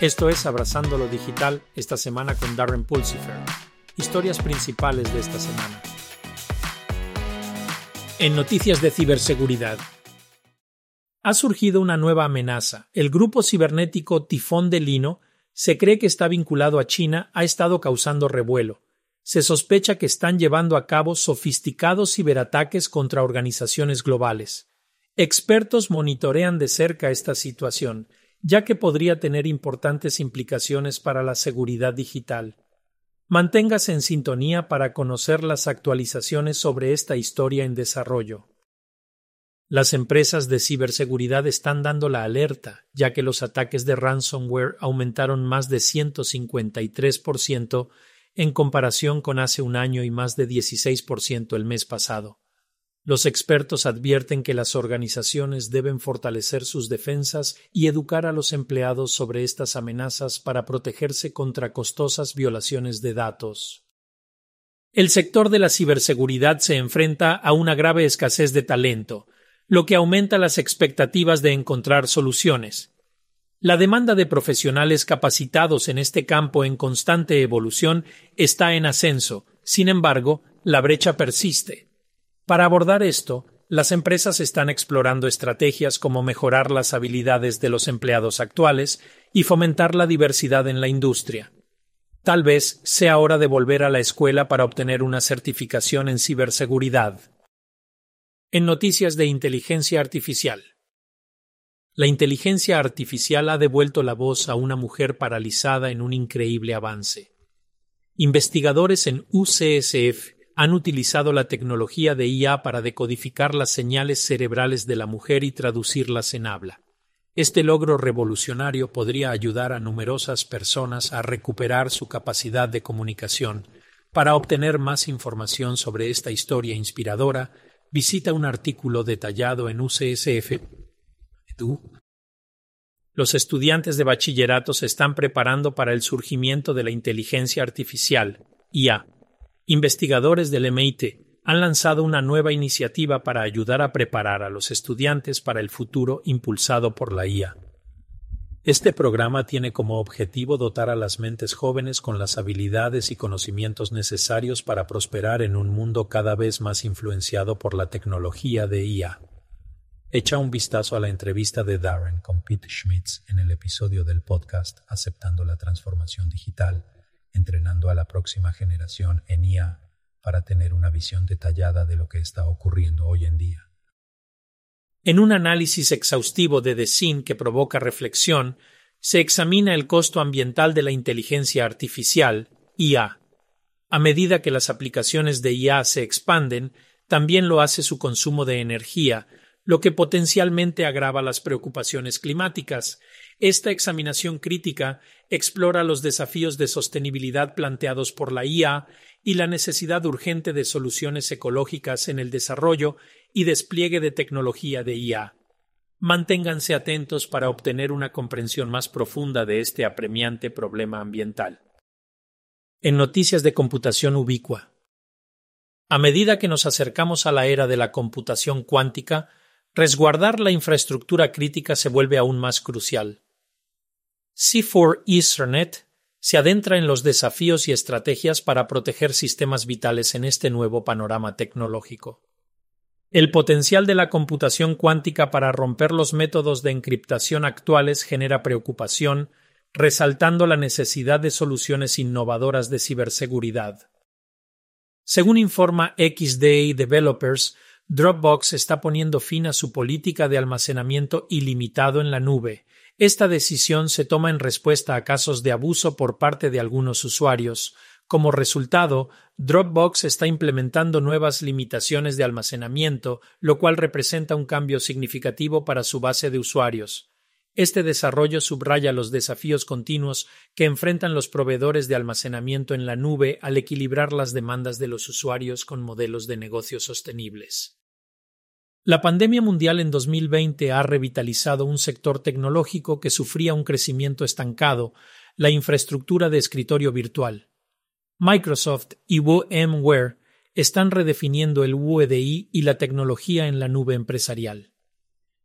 Esto es Abrazando lo Digital esta semana con Darren Pulsifer. Historias principales de esta semana. En noticias de ciberseguridad. Ha surgido una nueva amenaza. El grupo cibernético Tifón de Lino se cree que está vinculado a China, ha estado causando revuelo. Se sospecha que están llevando a cabo sofisticados ciberataques contra organizaciones globales. Expertos monitorean de cerca esta situación ya que podría tener importantes implicaciones para la seguridad digital. Manténgase en sintonía para conocer las actualizaciones sobre esta historia en desarrollo. Las empresas de ciberseguridad están dando la alerta, ya que los ataques de ransomware aumentaron más de 153% en comparación con hace un año y más de 16% el mes pasado. Los expertos advierten que las organizaciones deben fortalecer sus defensas y educar a los empleados sobre estas amenazas para protegerse contra costosas violaciones de datos. El sector de la ciberseguridad se enfrenta a una grave escasez de talento, lo que aumenta las expectativas de encontrar soluciones. La demanda de profesionales capacitados en este campo en constante evolución está en ascenso, sin embargo, la brecha persiste. Para abordar esto, las empresas están explorando estrategias como mejorar las habilidades de los empleados actuales y fomentar la diversidad en la industria. Tal vez sea hora de volver a la escuela para obtener una certificación en ciberseguridad. En noticias de inteligencia artificial. La inteligencia artificial ha devuelto la voz a una mujer paralizada en un increíble avance. Investigadores en UCSF han utilizado la tecnología de IA para decodificar las señales cerebrales de la mujer y traducirlas en habla. Este logro revolucionario podría ayudar a numerosas personas a recuperar su capacidad de comunicación. Para obtener más información sobre esta historia inspiradora, visita un artículo detallado en UCSF. Los estudiantes de bachillerato se están preparando para el surgimiento de la inteligencia artificial, IA, Investigadores del MIT han lanzado una nueva iniciativa para ayudar a preparar a los estudiantes para el futuro impulsado por la IA. Este programa tiene como objetivo dotar a las mentes jóvenes con las habilidades y conocimientos necesarios para prosperar en un mundo cada vez más influenciado por la tecnología de IA. Echa un vistazo a la entrevista de Darren con Pete Schmitz en el episodio del podcast Aceptando la Transformación Digital entrenando a la próxima generación en IA para tener una visión detallada de lo que está ocurriendo hoy en día. En un análisis exhaustivo de DECIN que provoca reflexión, se examina el costo ambiental de la inteligencia artificial, IA. A medida que las aplicaciones de IA se expanden, también lo hace su consumo de energía, lo que potencialmente agrava las preocupaciones climáticas. Esta examinación crítica explora los desafíos de sostenibilidad planteados por la IA y la necesidad urgente de soluciones ecológicas en el desarrollo y despliegue de tecnología de IA. Manténganse atentos para obtener una comprensión más profunda de este apremiante problema ambiental. En Noticias de Computación Ubicua. A medida que nos acercamos a la era de la computación cuántica, resguardar la infraestructura crítica se vuelve aún más crucial. C4 Ethernet se adentra en los desafíos y estrategias para proteger sistemas vitales en este nuevo panorama tecnológico. El potencial de la computación cuántica para romper los métodos de encriptación actuales genera preocupación, resaltando la necesidad de soluciones innovadoras de ciberseguridad. Según informa XDA Developers, Dropbox está poniendo fin a su política de almacenamiento ilimitado en la nube. Esta decisión se toma en respuesta a casos de abuso por parte de algunos usuarios. Como resultado, Dropbox está implementando nuevas limitaciones de almacenamiento, lo cual representa un cambio significativo para su base de usuarios. Este desarrollo subraya los desafíos continuos que enfrentan los proveedores de almacenamiento en la nube al equilibrar las demandas de los usuarios con modelos de negocio sostenibles. La pandemia mundial en 2020 ha revitalizado un sector tecnológico que sufría un crecimiento estancado, la infraestructura de escritorio virtual. Microsoft y VMware están redefiniendo el UEDI y la tecnología en la nube empresarial.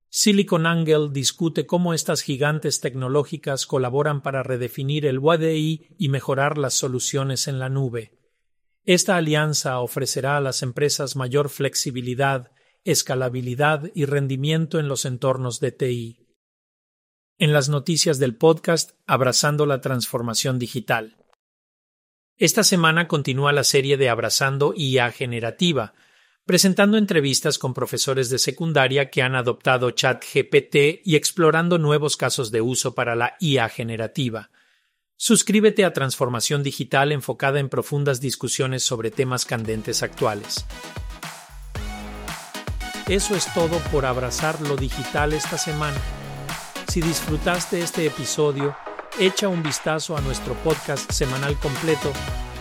SiliconANGLE discute cómo estas gigantes tecnológicas colaboran para redefinir el WDI y mejorar las soluciones en la nube. Esta alianza ofrecerá a las empresas mayor flexibilidad, escalabilidad y rendimiento en los entornos de TI. En las noticias del podcast Abrazando la Transformación Digital. Esta semana continúa la serie de Abrazando IA Generativa, presentando entrevistas con profesores de secundaria que han adoptado ChatGPT y explorando nuevos casos de uso para la IA generativa. Suscríbete a Transformación Digital enfocada en profundas discusiones sobre temas candentes actuales. Eso es todo por abrazar lo digital esta semana. Si disfrutaste este episodio, echa un vistazo a nuestro podcast semanal completo,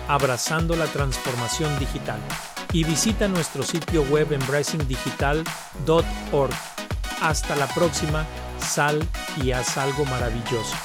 Abrazando la Transformación Digital y visita nuestro sitio web embracingdigital.org. Hasta la próxima, sal y haz algo maravilloso.